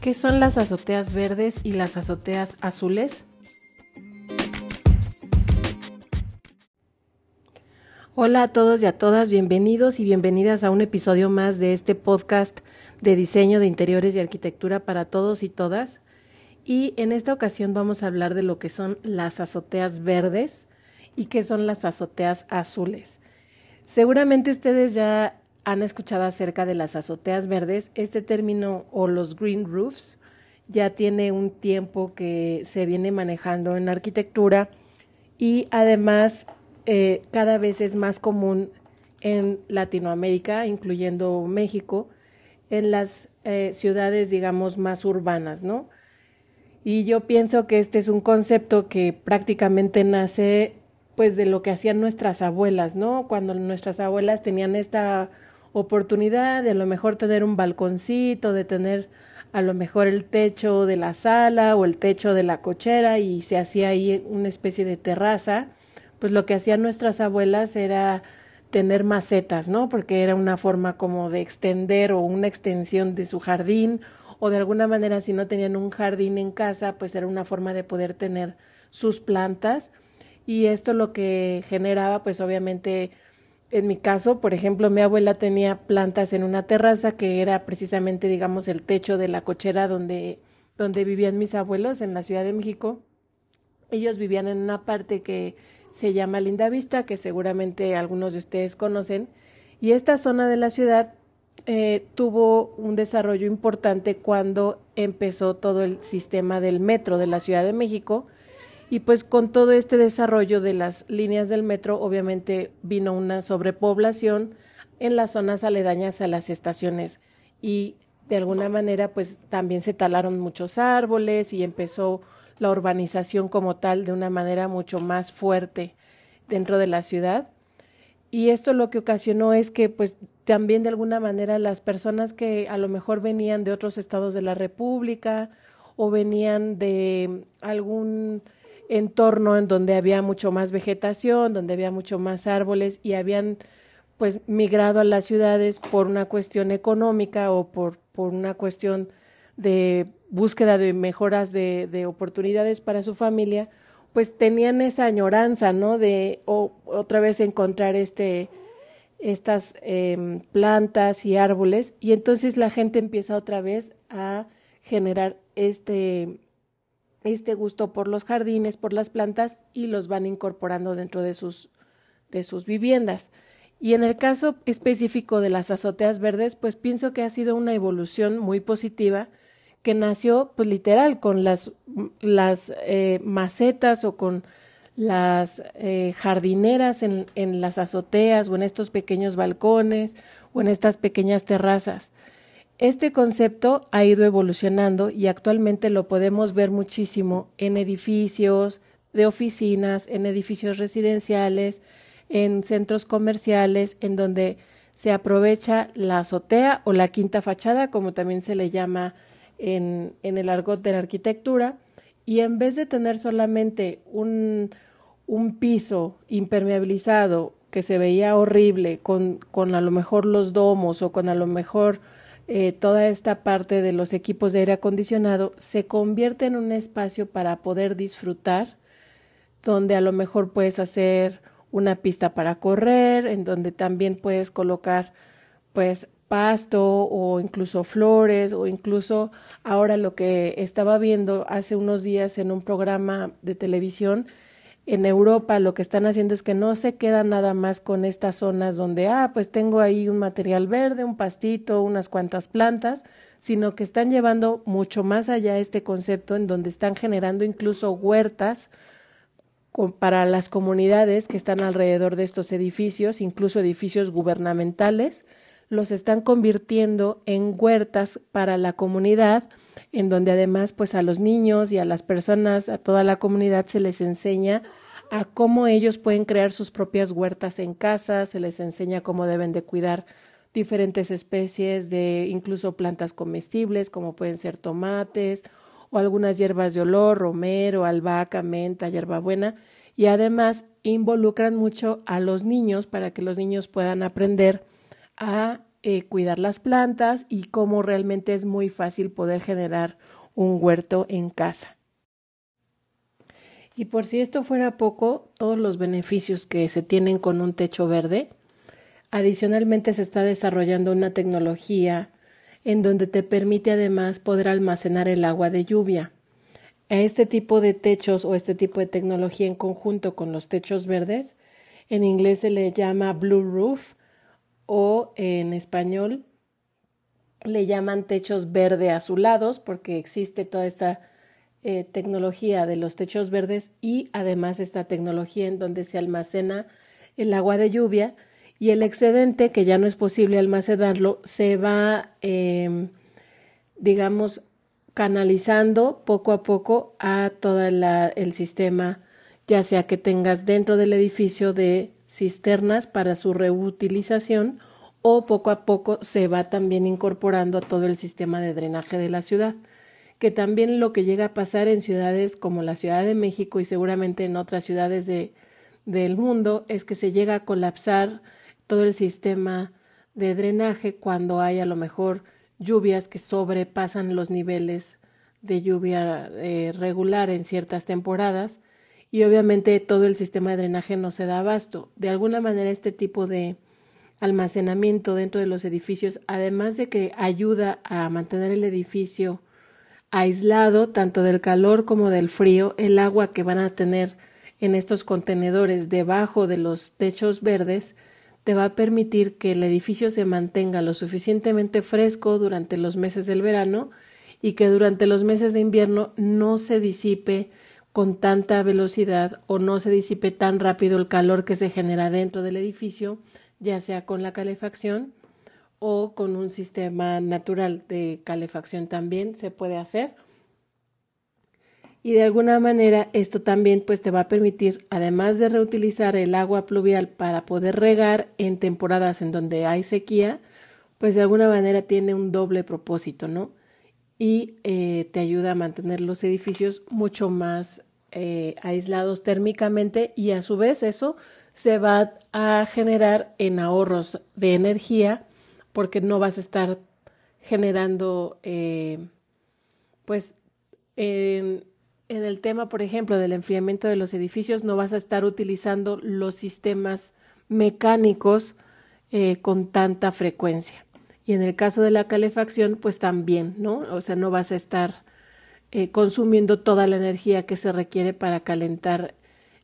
¿Qué son las azoteas verdes y las azoteas azules? Hola a todos y a todas, bienvenidos y bienvenidas a un episodio más de este podcast de diseño de interiores y arquitectura para todos y todas. Y en esta ocasión vamos a hablar de lo que son las azoteas verdes y qué son las azoteas azules. Seguramente ustedes ya han escuchado acerca de las azoteas verdes, este término o los green roofs ya tiene un tiempo que se viene manejando en arquitectura y además eh, cada vez es más común en Latinoamérica, incluyendo México, en las eh, ciudades, digamos, más urbanas, ¿no? Y yo pienso que este es un concepto que prácticamente nace pues de lo que hacían nuestras abuelas, ¿no? Cuando nuestras abuelas tenían esta oportunidad de a lo mejor tener un balconcito, de tener a lo mejor el techo de la sala o el techo de la cochera y se hacía ahí una especie de terraza, pues lo que hacían nuestras abuelas era tener macetas, ¿no? Porque era una forma como de extender o una extensión de su jardín o de alguna manera si no tenían un jardín en casa, pues era una forma de poder tener sus plantas y esto lo que generaba pues obviamente en mi caso, por ejemplo, mi abuela tenía plantas en una terraza que era precisamente, digamos, el techo de la cochera donde, donde vivían mis abuelos en la Ciudad de México. Ellos vivían en una parte que se llama Linda Vista, que seguramente algunos de ustedes conocen. Y esta zona de la ciudad eh, tuvo un desarrollo importante cuando empezó todo el sistema del metro de la Ciudad de México y pues con todo este desarrollo de las líneas del metro, obviamente vino una sobrepoblación en las zonas aledañas a las estaciones y de alguna manera pues también se talaron muchos árboles y empezó la urbanización como tal de una manera mucho más fuerte dentro de la ciudad. Y esto lo que ocasionó es que pues también de alguna manera las personas que a lo mejor venían de otros estados de la República o venían de algún entorno en donde había mucho más vegetación, donde había mucho más árboles y habían pues migrado a las ciudades por una cuestión económica o por, por una cuestión de búsqueda de mejoras de, de oportunidades para su familia, pues tenían esa añoranza, ¿no? De otra vez encontrar este, estas em, plantas y árboles y entonces la gente empieza otra vez a generar este, este gusto por los jardines, por las plantas y los van incorporando dentro de sus, de sus viviendas. Y en el caso específico de las azoteas verdes, pues pienso que ha sido una evolución muy positiva que nació pues literal con las, las eh, macetas o con las eh, jardineras en, en las azoteas o en estos pequeños balcones o en estas pequeñas terrazas. Este concepto ha ido evolucionando y actualmente lo podemos ver muchísimo en edificios de oficinas, en edificios residenciales, en centros comerciales, en donde se aprovecha la azotea o la quinta fachada, como también se le llama en, en el argot de la arquitectura, y en vez de tener solamente un, un piso impermeabilizado que se veía horrible, con, con a lo mejor los domos o con a lo mejor eh, toda esta parte de los equipos de aire acondicionado se convierte en un espacio para poder disfrutar, donde a lo mejor puedes hacer una pista para correr, en donde también puedes colocar pues pasto o incluso flores o incluso ahora lo que estaba viendo hace unos días en un programa de televisión en Europa lo que están haciendo es que no se quedan nada más con estas zonas donde, ah, pues tengo ahí un material verde, un pastito, unas cuantas plantas, sino que están llevando mucho más allá este concepto en donde están generando incluso huertas para las comunidades que están alrededor de estos edificios, incluso edificios gubernamentales, los están convirtiendo en huertas para la comunidad, en donde además pues a los niños y a las personas, a toda la comunidad se les enseña a cómo ellos pueden crear sus propias huertas en casa, se les enseña cómo deben de cuidar diferentes especies de incluso plantas comestibles como pueden ser tomates o algunas hierbas de olor, romero, albahaca, menta, hierbabuena y además involucran mucho a los niños para que los niños puedan aprender a eh, cuidar las plantas y cómo realmente es muy fácil poder generar un huerto en casa. Y por si esto fuera poco, todos los beneficios que se tienen con un techo verde, adicionalmente se está desarrollando una tecnología en donde te permite además poder almacenar el agua de lluvia. A este tipo de techos o este tipo de tecnología en conjunto con los techos verdes, en inglés se le llama blue roof o en español le llaman techos verde azulados porque existe toda esta eh, tecnología de los techos verdes y además esta tecnología en donde se almacena el agua de lluvia y el excedente, que ya no es posible almacenarlo, se va, em, digamos, canalizando poco a poco a todo el sistema, ya sea que tengas dentro del edificio de cisternas para su reutilización o poco a poco se va también incorporando a todo el sistema de drenaje de la ciudad, que también lo que llega a pasar en ciudades como la Ciudad de México y seguramente en otras ciudades de, del mundo es que se llega a colapsar todo el sistema de drenaje cuando hay a lo mejor lluvias que sobrepasan los niveles de lluvia eh, regular en ciertas temporadas y obviamente todo el sistema de drenaje no se da abasto. De alguna manera este tipo de almacenamiento dentro de los edificios, además de que ayuda a mantener el edificio aislado tanto del calor como del frío, el agua que van a tener en estos contenedores debajo de los techos verdes te va a permitir que el edificio se mantenga lo suficientemente fresco durante los meses del verano y que durante los meses de invierno no se disipe con tanta velocidad o no se disipe tan rápido el calor que se genera dentro del edificio, ya sea con la calefacción o con un sistema natural de calefacción también se puede hacer. Y de alguna manera esto también pues te va a permitir además de reutilizar el agua pluvial para poder regar en temporadas en donde hay sequía pues de alguna manera tiene un doble propósito no y eh, te ayuda a mantener los edificios mucho más eh, aislados térmicamente y a su vez eso se va a generar en ahorros de energía porque no vas a estar generando eh, pues en, en el tema, por ejemplo, del enfriamiento de los edificios, no vas a estar utilizando los sistemas mecánicos con tanta frecuencia. Y en el caso de la calefacción, pues también, ¿no? O sea, no vas a estar eh, consumiendo toda la energía que se requiere para calentar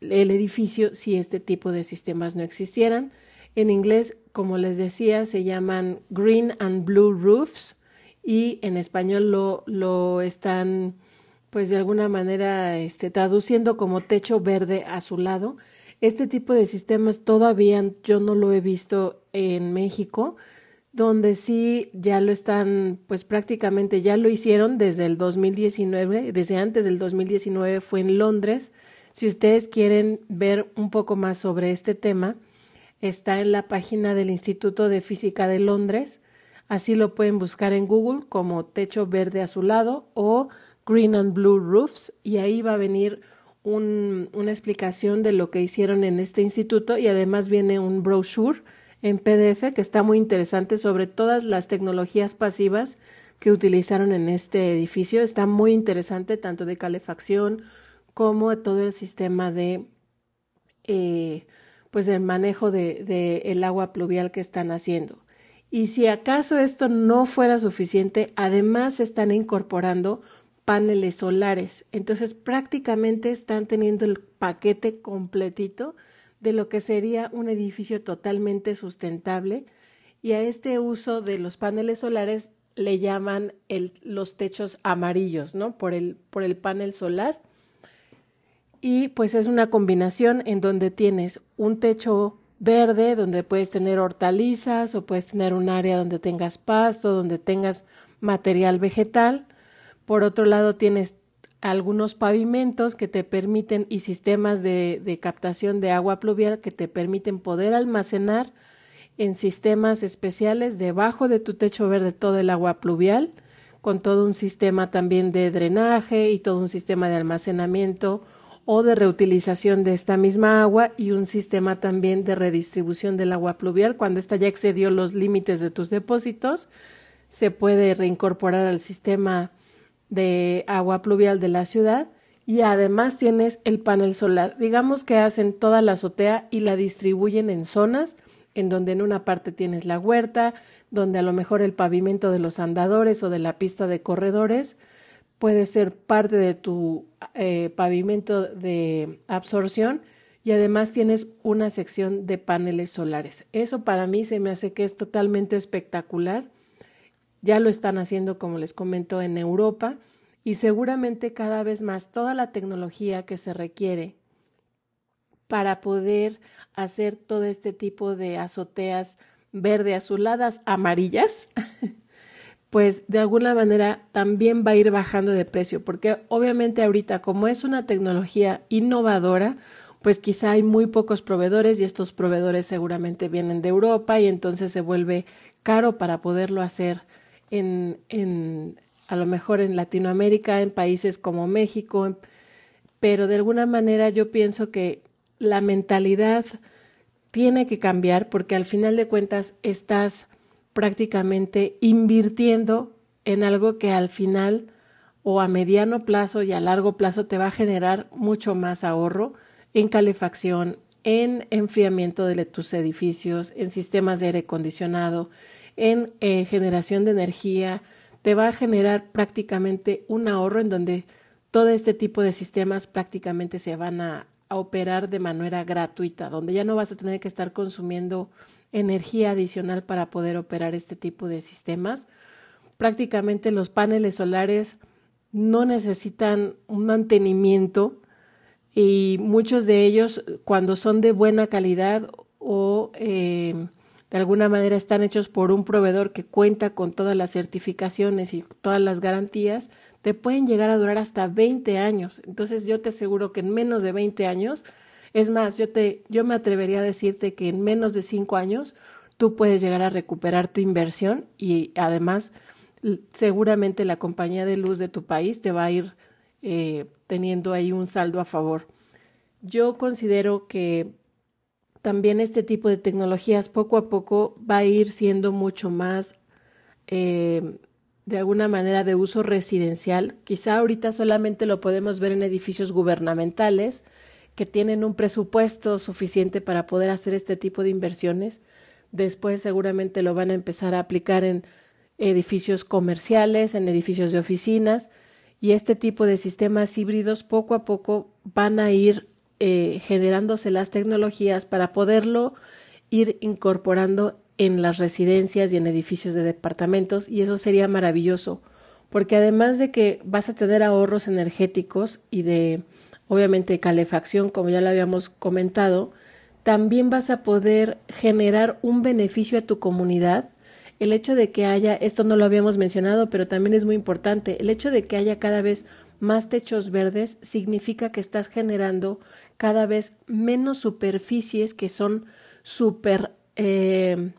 el edificio si este tipo de sistemas no existieran. En inglés, como les decía, se llaman green and blue roofs y en español lo, lo están pues de alguna manera este, traduciendo como techo verde a su lado. Este tipo de sistemas todavía yo no lo he visto en México, donde sí ya lo están, pues prácticamente ya lo hicieron desde el 2019, desde antes del 2019 fue en Londres. Si ustedes quieren ver un poco más sobre este tema, está en la página del Instituto de Física de Londres. Así lo pueden buscar en Google como techo verde azulado o Green and Blue Roofs y ahí va a venir un, una explicación de lo que hicieron en este instituto y además viene un brochure en PDF que está muy interesante sobre todas las tecnologías pasivas que utilizaron en este edificio. Está muy interesante tanto de calefacción como todo el sistema de eh, pues manejo de, de el agua pluvial que están haciendo. Y si acaso esto no fuera suficiente, además están incorporando paneles solares. Entonces prácticamente están teniendo el paquete completito de lo que sería un edificio totalmente sustentable y a este uso de los paneles solares le llaman los techos amarillos, ¿no? Por el, por el panel solar. Y pues es una combinación en donde tienes un techo verde, donde puedes tener hortalizas o puedes tener un área donde tengas pasto, donde tengas material vegetal por otro lado, tienes algunos pavimentos que te permiten y sistemas de, captación de agua pluvial que te permiten poder almacenar en sistemas especiales debajo de tu techo verde todo el agua pluvial, con todo un sistema también de drenaje y todo un sistema de almacenamiento o de reutilización de esta misma agua y un sistema también de redistribución del agua pluvial. Cuando ésta ya excedió los límites de tus depósitos, se puede reincorporar al sistema de agua pluvial de la ciudad y además tienes el panel solar. Digamos que hacen toda la azotea y la distribuyen en zonas en donde en una parte tienes la huerta, donde a lo mejor el pavimento de los andadores o de la pista de corredores puede ser parte de tu eh, pavimento de absorción y además tienes una sección de paneles solares. Eso para mí se me hace que es totalmente espectacular. Ya lo están haciendo, como les comento, en Europa. Y seguramente cada vez más toda la tecnología que se requiere para poder hacer todo este tipo de azoteas verde azuladas, amarillas, pues de alguna manera también va a ir bajando de precio, porque obviamente ahorita como es una tecnología innovadora, pues quizá hay muy pocos proveedores y estos proveedores seguramente vienen de Europa y entonces se vuelve caro para poderlo hacer en, en a lo mejor en Latinoamérica, en países como México, pero de alguna manera yo pienso que la mentalidad tiene que cambiar porque al final de cuentas estás prácticamente invirtiendo en algo que al final o a mediano plazo y a largo plazo te va a generar mucho más ahorro en calefacción, en enfriamiento de tus edificios, en sistemas de aire acondicionado, en eh, generación de energía, te va a generar prácticamente un ahorro en donde todo este tipo de sistemas prácticamente se van a, operar de manera gratuita, donde ya no vas a tener que estar consumiendo energía adicional para poder operar este tipo de sistemas. Prácticamente los paneles solares no necesitan un mantenimiento y muchos de ellos cuando son de buena calidad o eh, de alguna manera están hechos por un proveedor que cuenta con todas las certificaciones y todas las garantías, te pueden llegar a durar hasta 20 años. Entonces yo te aseguro que en menos de 20 años, es más, yo, te, yo me atrevería a decirte que en menos de 5 años tú puedes llegar a recuperar tu inversión y además seguramente la compañía de luz de tu país te va a ir eh, teniendo ahí un saldo a favor. Yo considero que también este tipo de tecnologías poco a poco va a ir siendo mucho más eh, de alguna manera de uso residencial. Quizá ahorita solamente lo podemos ver en edificios gubernamentales que tienen un presupuesto suficiente para poder hacer este tipo de inversiones. Después seguramente lo van a empezar a aplicar en edificios comerciales, en edificios de oficinas y este tipo de sistemas híbridos poco a poco van a ir eh, generándose las tecnologías para poderlo ir incorporando en las residencias y en edificios de departamentos y eso sería maravilloso porque además de que vas a tener ahorros energéticos y de obviamente calefacción como ya lo habíamos comentado, también vas a poder generar un beneficio a tu comunidad. El hecho de que haya, esto no lo habíamos mencionado, pero también es muy importante, el hecho de que haya cada vez más techos verdes significa que estás generando cada vez menos superficies que son súper eh,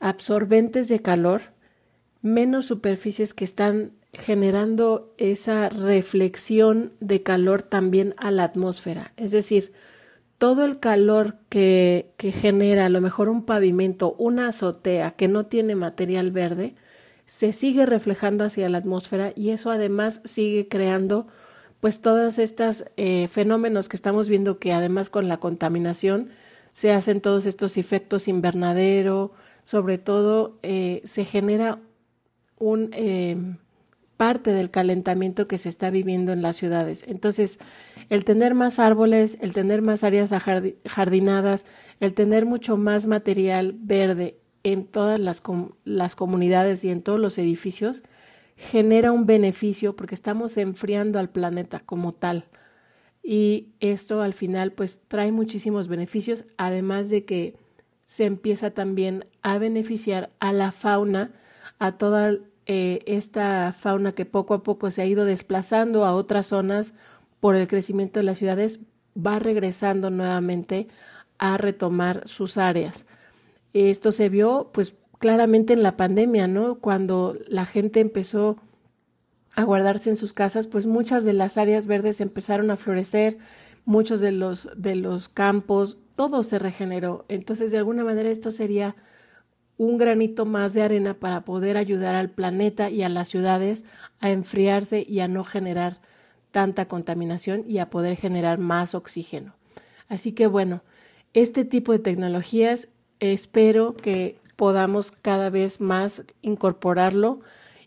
absorbentes de calor, menos superficies que están generando esa reflexión de calor también a la atmósfera. Es decir, todo el calor que, que genera a lo mejor un pavimento, una azotea que no tiene material verde, se sigue reflejando hacia la atmósfera y eso además sigue creando pues todos estos eh, fenómenos que estamos viendo que además con la contaminación se hacen todos estos efectos invernadero, sobre todo eh, se genera un eh, parte del calentamiento que se está viviendo en las ciudades. Entonces, el tener más árboles, el tener más áreas jardinadas, el tener mucho más material verde en todas las, las comunidades y en todos los edificios, genera un beneficio porque estamos enfriando al planeta como tal. Y esto al final pues trae muchísimos beneficios, además de que se empieza también a beneficiar a la fauna, a toda eh, esta fauna que poco a poco se ha ido desplazando a otras zonas por el crecimiento de las ciudades, va regresando nuevamente a retomar sus áreas. Esto se vio pues claramente en la pandemia, ¿no? Cuando la gente empezó a guardarse en sus casas, pues muchas de las áreas verdes empezaron a florecer, muchos de los, de los campos, todo se regeneró. Entonces, de alguna manera, esto sería un granito más de arena para poder ayudar al planeta y a las ciudades a enfriarse y a no generar tanta contaminación y a poder generar más oxígeno. Así que bueno, este tipo de tecnologías espero que podamos cada vez más incorporarlo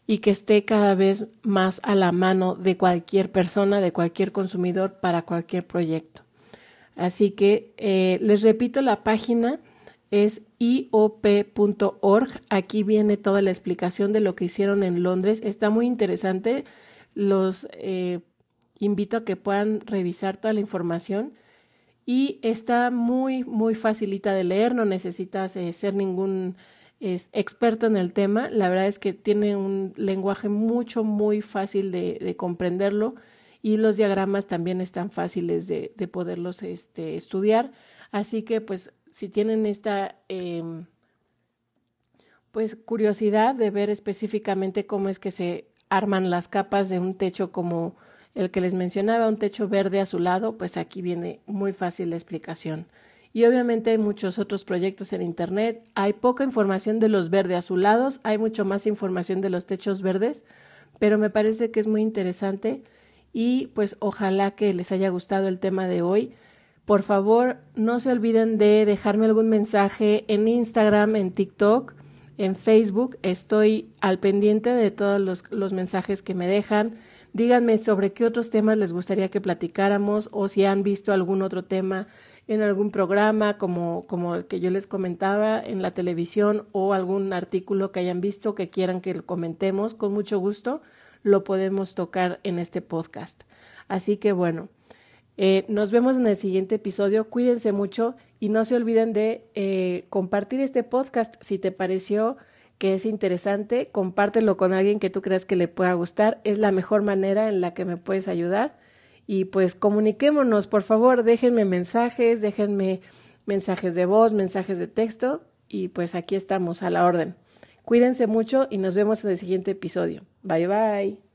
y que esté cada vez más a la mano de cualquier persona, de cualquier consumidor para cualquier proyecto. Así que eh, les repito, la página es iop.org. Aquí viene toda la explicación de lo que hicieron en Londres. Está muy interesante. Los eh, invito a que puedan revisar toda la información y está muy, muy facilita de leer. No necesitas eh, ser ningún experto en el tema. La verdad es que tiene un lenguaje mucho, muy fácil de, comprenderlo y los diagramas también están fáciles de, poderlos este, estudiar. Así que pues si tienen esta em, pues curiosidad de ver específicamente cómo es que se arman las capas de un techo como el que les mencionaba, un techo verde azulado, pues aquí viene muy fácil la explicación. Y obviamente hay muchos otros proyectos en Internet. Hay poca información de los verde azulados, hay mucho más información de los techos verdes, pero me parece que es muy interesante y pues ojalá que les haya gustado el tema de hoy. Por favor, no se olviden de dejarme algún mensaje en Instagram, en TikTok, en Facebook. Estoy al pendiente de todos los, los mensajes que me dejan. Díganme sobre qué otros temas les gustaría que platicáramos o si han visto algún otro tema en algún programa como, como el que yo les comentaba en la televisión o algún artículo que hayan visto que quieran que comentemos, con mucho gusto lo podemos tocar en este podcast. Así que bueno, eh, nos vemos en el siguiente episodio. Cuídense mucho y no se olviden de eh, compartir este podcast si te pareció que es interesante, compártelo con alguien que tú creas que le pueda gustar. Es la mejor manera en la que me puedes ayudar. Y pues comuniquémonos, por favor, déjenme mensajes, déjenme mensajes de voz, mensajes de texto y pues aquí estamos a la orden. Cuídense mucho y nos vemos en el siguiente episodio. Bye bye.